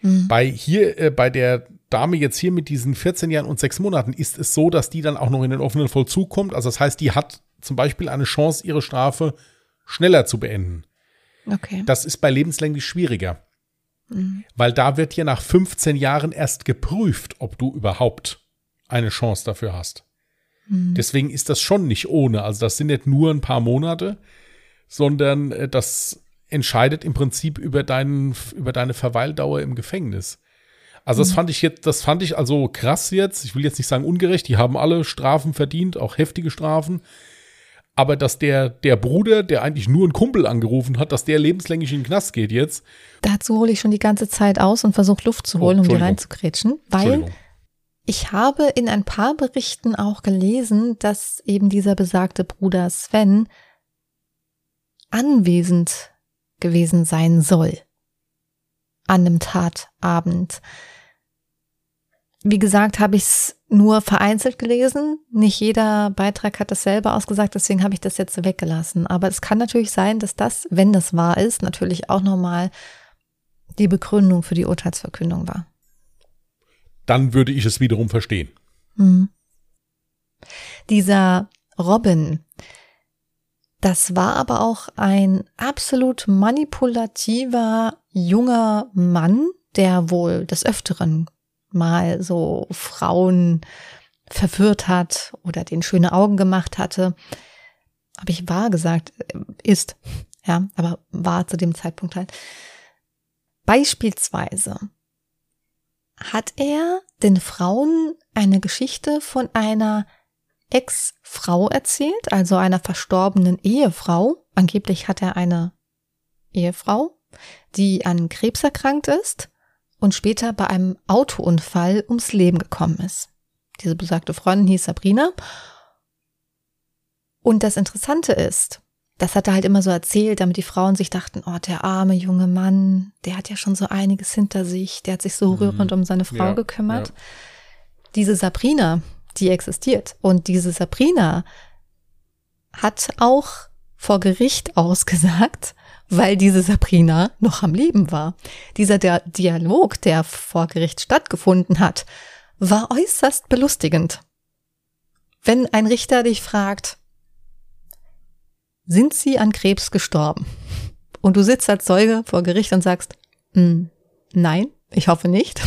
Mhm. Bei hier, äh, bei der Dame jetzt hier mit diesen 14 Jahren und sechs Monaten ist es so, dass die dann auch noch in den offenen Vollzug kommt. Also das heißt, die hat zum Beispiel eine Chance, ihre Strafe schneller zu beenden. Okay. Das ist bei lebenslänglich schwieriger. Mhm. Weil da wird ja nach 15 Jahren erst geprüft, ob du überhaupt eine Chance dafür hast. Mhm. Deswegen ist das schon nicht ohne. Also das sind nicht nur ein paar Monate, sondern äh, das entscheidet im Prinzip über, deinen, über deine Verweildauer im Gefängnis. Also das fand ich jetzt, das fand ich also krass jetzt. Ich will jetzt nicht sagen ungerecht, die haben alle Strafen verdient, auch heftige Strafen. Aber dass der, der Bruder, der eigentlich nur einen Kumpel angerufen hat, dass der lebenslänglich in den Knast geht jetzt. Dazu hole ich schon die ganze Zeit aus und versuche Luft zu holen, Oh, um die reinzukretschen, weil ich habe in ein paar Berichten auch gelesen, dass eben dieser besagte Bruder Sven anwesend gewesen sein soll an einem Tatabend. Wie gesagt, habe ich es nur vereinzelt gelesen. Nicht jeder Beitrag hat dasselbe ausgesagt, deswegen habe ich das jetzt weggelassen. Aber es kann natürlich sein, dass das, wenn das wahr ist, natürlich auch nochmal die Begründung für die Urteilsverkündung war. Dann würde ich es wiederum verstehen. Mhm. Dieser Robin, das war aber auch ein absolut manipulativer junger Mann, der wohl des Öfteren mal so Frauen verführt hat oder den schöne Augen gemacht hatte. Habe ich wahr gesagt, ist, ja, aber war zu dem Zeitpunkt halt. Beispielsweise hat er den Frauen eine Geschichte von einer Ex-Frau erzählt, also einer verstorbenen Ehefrau. Angeblich hat er eine Ehefrau, die an Krebs erkrankt ist und später bei einem Autounfall ums Leben gekommen ist. Diese besagte Freundin hieß Sabrina. Und das Interessante ist, das hat er halt immer so erzählt, damit die Frauen sich dachten, oh, der arme junge Mann, der hat ja schon so einiges hinter sich, der hat sich so Mhm. rührend um seine Frau Ja, gekümmert. ja. Diese Sabrina, die existiert. Und diese Sabrina hat auch vor Gericht *laughs* ausgesagt, weil diese Sabrina noch am Leben war. Dieser der Dialog, der vor Gericht stattgefunden hat, war äußerst belustigend. Wenn ein Richter dich fragt, sind Sie an Krebs gestorben? Und du sitzt als Zeuge vor Gericht und sagst, "Mm, nein, ich hoffe nicht.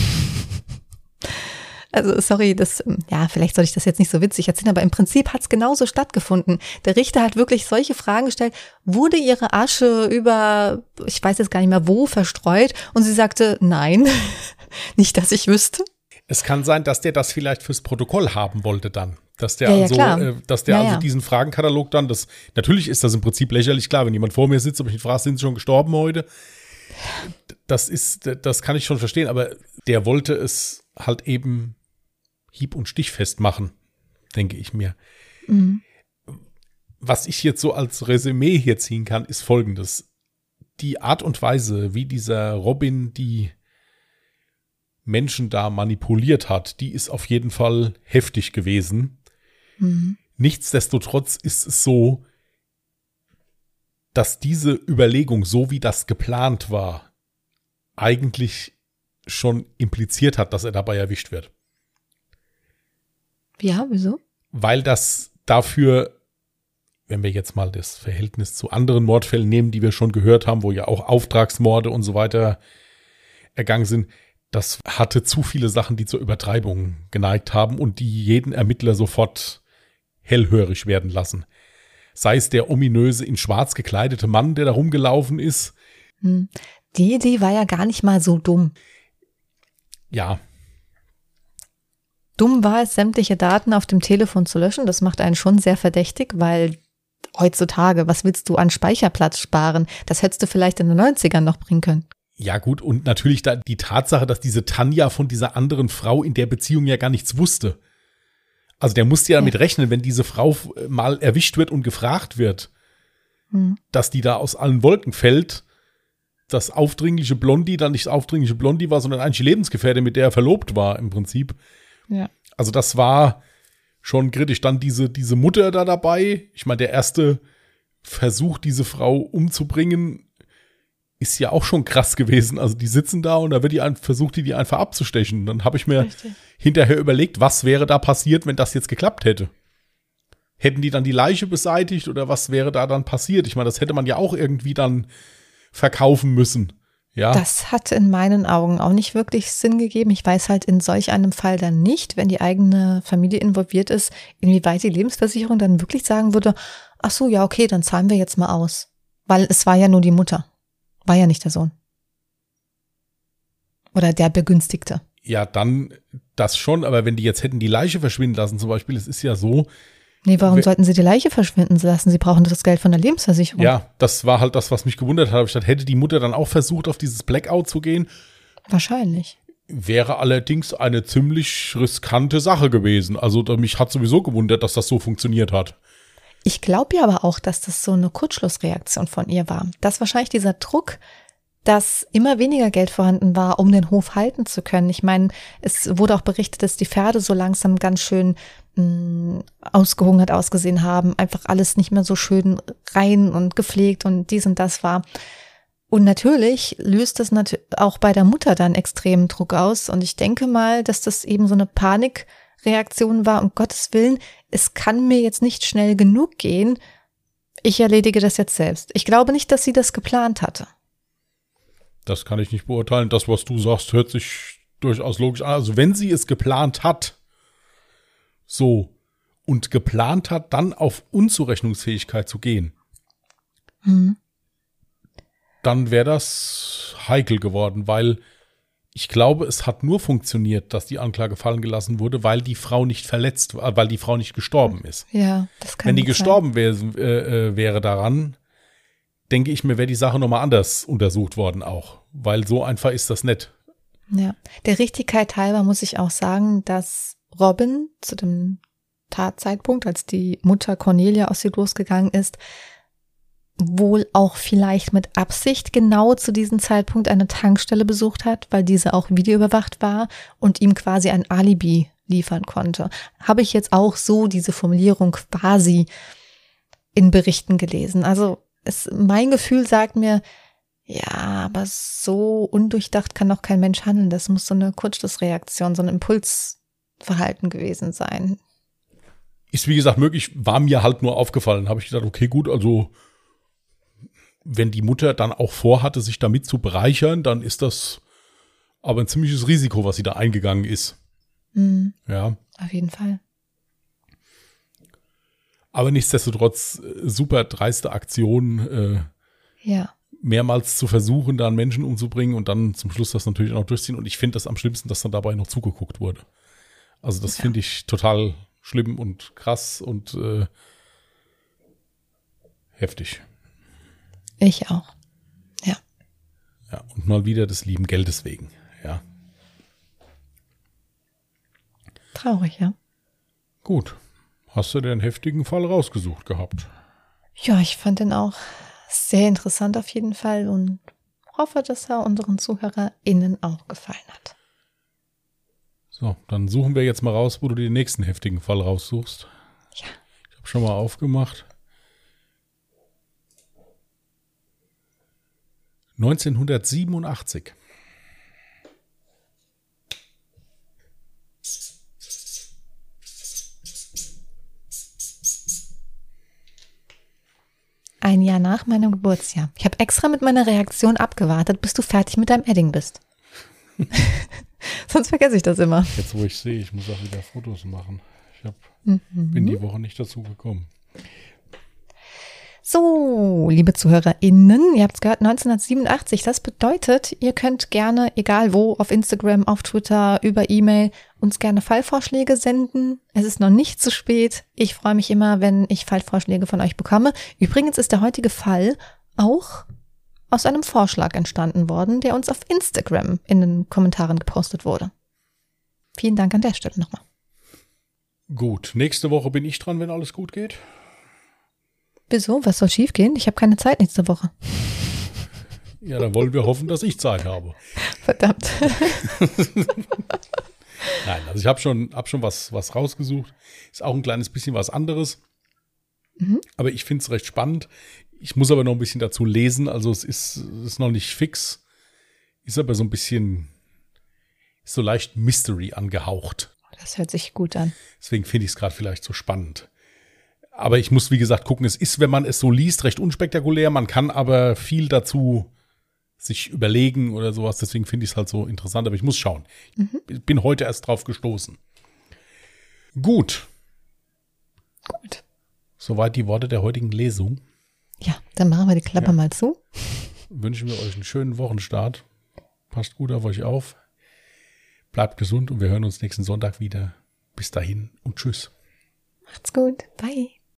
Also sorry, das, ja, vielleicht soll ich das jetzt nicht so witzig erzählen, aber im Prinzip hat es genauso stattgefunden. Der Richter hat wirklich solche Fragen gestellt. Wurde ihre Asche über, ich weiß jetzt gar nicht mehr wo, verstreut? Und sie sagte, nein, *laughs* nicht, dass ich wüsste. Es kann sein, dass der das vielleicht fürs Protokoll haben wollte dann. Dass der, ja, ja, also, äh, dass der ja, also diesen Fragenkatalog dann, das, natürlich ist das im Prinzip lächerlich, klar, wenn jemand vor mir sitzt, ob ich ihn frage, sind sie schon gestorben heute? Das ist, das kann ich schon verstehen, aber der wollte es halt eben hieb- und stichfest machen, denke ich mir. Mhm. Was ich jetzt so als Resümee hier ziehen kann, ist folgendes. Die Art und Weise, wie dieser Robin die Menschen da manipuliert hat, die ist auf jeden Fall heftig gewesen. Mhm. Nichtsdestotrotz ist es so, dass diese Überlegung, so wie das geplant war, eigentlich schon impliziert hat, dass er dabei erwischt wird. Ja, wieso? Weil das dafür, wenn wir jetzt mal das Verhältnis zu anderen Mordfällen nehmen, die wir schon gehört haben, wo ja auch Auftragsmorde und so weiter ergangen sind, das hatte zu viele Sachen, die zur Übertreibung geneigt haben und die jeden Ermittler sofort hellhörig werden lassen. Sei es der ominöse in schwarz gekleidete Mann, der da rumgelaufen ist. Hm. Die Idee war ja gar nicht mal so dumm. Ja. Dumm war es, sämtliche Daten auf dem Telefon zu löschen. Das macht einen schon sehr verdächtig, weil heutzutage, was willst du an Speicherplatz sparen? Das hättest du vielleicht in den 90ern noch bringen können. Ja, gut, und natürlich da die Tatsache, dass diese Tanja von dieser anderen Frau in der Beziehung ja gar nichts wusste. Also der musste ja damit rechnen, wenn diese Frau mal erwischt wird und gefragt wird, hm. dass die da aus allen Wolken fällt, dass aufdringliche Blondie dann nicht aufdringliche Blondie war, sondern eigentlich Lebensgefährte, mit der er verlobt war im Prinzip. Ja. Also das war schon kritisch. Dann diese, diese Mutter da dabei. Ich meine, der erste Versuch, diese Frau umzubringen, ist ja auch schon krass gewesen. Also die sitzen da und da wird die versucht, die die einfach abzustechen. Dann habe ich mir Richtig. hinterher überlegt, was wäre da passiert, wenn das jetzt geklappt hätte. Hätten die dann die Leiche beseitigt oder was wäre da dann passiert? Ich meine, das hätte man ja auch irgendwie dann verkaufen müssen. Ja. Das hat in meinen Augen auch nicht wirklich Sinn gegeben. Ich weiß halt in solch einem Fall dann nicht, wenn die eigene Familie involviert ist, inwieweit die Lebensversicherung dann wirklich sagen würde, ach so, ja, okay, dann zahlen wir jetzt mal aus. Weil es war ja nur die Mutter. War ja nicht der Sohn. Oder der Begünstigte. Ja, dann das schon, aber wenn die jetzt hätten die Leiche verschwinden lassen, zum Beispiel, es ist ja so. Nee, warum sollten sie die Leiche verschwinden lassen? Sie brauchen das Geld von der Lebensversicherung. Ja, das war halt das, was mich gewundert hat. Statt hätte die Mutter dann auch versucht, auf dieses Blackout zu gehen. Wahrscheinlich. Wäre allerdings eine ziemlich riskante Sache gewesen. Also mich hat sowieso gewundert, dass das so funktioniert hat. Ich glaube ja aber auch, dass das so eine Kurzschlussreaktion von ihr war. Dass wahrscheinlich dieser Druck, dass immer weniger Geld vorhanden war, um den Hof halten zu können. Ich meine, es wurde auch berichtet, dass die Pferde so langsam ganz schön mh, mm, ausgehungert ausgesehen haben, einfach alles nicht mehr so schön rein und gepflegt und dies und das war. Und natürlich löst das auch bei der Mutter dann extremen Druck aus. Und ich denke mal, dass das eben so eine Panikreaktion war, um Gottes Willen, es kann mir jetzt nicht schnell genug gehen, ich erledige das jetzt selbst. Ich glaube nicht, dass sie das geplant hatte. Das kann ich nicht beurteilen. Das, was du sagst, hört sich durchaus logisch an. Also wenn sie es geplant hat, so, und geplant hat, dann auf Unzurechnungsfähigkeit zu gehen, mhm. dann wäre das heikel geworden, weil ich glaube, es hat nur funktioniert, dass die Anklage fallen gelassen wurde, weil die Frau nicht verletzt war, weil die Frau nicht gestorben ist. Ja, das kann Wenn die gestorben wär, äh, äh, wäre daran, denke ich mir, wäre die Sache nochmal anders untersucht worden auch. Weil so einfach ist das nicht. Ja, der Richtigkeit halber muss ich auch sagen, dass Robin zu dem Tatzeitpunkt, als die Mutter Cornelia aus ihr losgegangen ist, wohl auch vielleicht mit Absicht genau zu diesem Zeitpunkt eine Tankstelle besucht hat, weil diese auch videoüberwacht war und ihm quasi ein Alibi liefern konnte. Habe ich jetzt auch so diese Formulierung quasi in Berichten gelesen. Also es, mein Gefühl sagt mir, ja, aber so undurchdacht kann doch kein Mensch handeln. Das muss so eine Kurzschlussreaktion, so ein Impulsverhalten gewesen sein. Ist wie gesagt möglich, war mir halt nur aufgefallen. Habe ich gedacht, okay, gut, also wenn die Mutter dann auch vorhatte, sich damit zu bereichern, dann ist das aber ein ziemliches Risiko, was sie da eingegangen ist. Mhm. Ja. Auf jeden Fall. Aber nichtsdestotrotz äh, super dreiste Aktion, äh, Ja. mehrmals zu versuchen, da einen Menschen umzubringen und dann zum Schluss das natürlich auch noch durchziehen. Und ich finde das am schlimmsten, dass dann dabei noch zugeguckt wurde. Also das Ja. finde ich total schlimm und krass und äh, heftig. Ich auch. Ja. Ja, und mal wieder des lieben Geldes wegen. Ja, Traurig, ja. gut. Hast du den heftigen Fall rausgesucht gehabt? Ja, ich fand den auch sehr interessant auf jeden Fall und hoffe, dass er unseren ZuhörerInnen auch gefallen hat. So, dann suchen wir jetzt mal raus, wo du den nächsten heftigen Fall raussuchst. Ja. Ich habe schon mal aufgemacht. 1987. Ein Jahr nach meinem Geburtsjahr. Ich habe extra mit meiner Reaktion abgewartet, bis du fertig mit deinem Edding bist. *laughs* Sonst vergesse ich das immer. Jetzt, wo ich sehe, ich muss auch wieder Fotos machen. Ich hab, Mhm. bin die Woche nicht dazu gekommen. So, liebe ZuhörerInnen, ihr habt es gehört, 1987. Das bedeutet, ihr könnt gerne, egal wo, auf Instagram, auf Twitter, über E-Mail, uns gerne Fallvorschläge senden. Es ist noch nicht zu spät. Ich freue mich immer, wenn ich Fallvorschläge von euch bekomme. Übrigens ist der heutige Fall auch aus einem Vorschlag entstanden worden, der uns auf Instagram in den Kommentaren gepostet wurde. Vielen Dank an der Stelle nochmal. Gut, nächste Woche bin ich dran, wenn alles gut geht. Wieso? Was soll schiefgehen? Ich habe keine Zeit nächste Woche. Ja, dann wollen wir hoffen, dass ich Zeit habe. Verdammt. *laughs* Nein, also ich habe schon, hab schon was, was rausgesucht. Ist auch ein kleines bisschen was anderes. Mhm. Aber ich finde es recht spannend. Ich muss aber noch ein bisschen dazu lesen. Also es ist, es ist noch nicht fix. Ist aber so ein bisschen, ist so leicht Mystery angehaucht. Das hört sich gut an. Deswegen finde ich es gerade vielleicht so spannend. Aber ich muss, wie gesagt, gucken. Es ist, wenn man es so liest, recht unspektakulär. Man kann aber viel dazu sich überlegen oder sowas. Deswegen finde ich es halt so interessant. Aber ich muss schauen. Ich bin heute erst drauf gestoßen. Gut. Gut. Soweit die Worte der heutigen Lesung. Ja, dann machen wir die Klappe Ja. mal zu. Wünschen wir euch einen schönen Wochenstart. Passt gut auf euch auf. Bleibt gesund und wir hören uns nächsten Sonntag wieder. Bis dahin und tschüss. Macht's gut. Bye.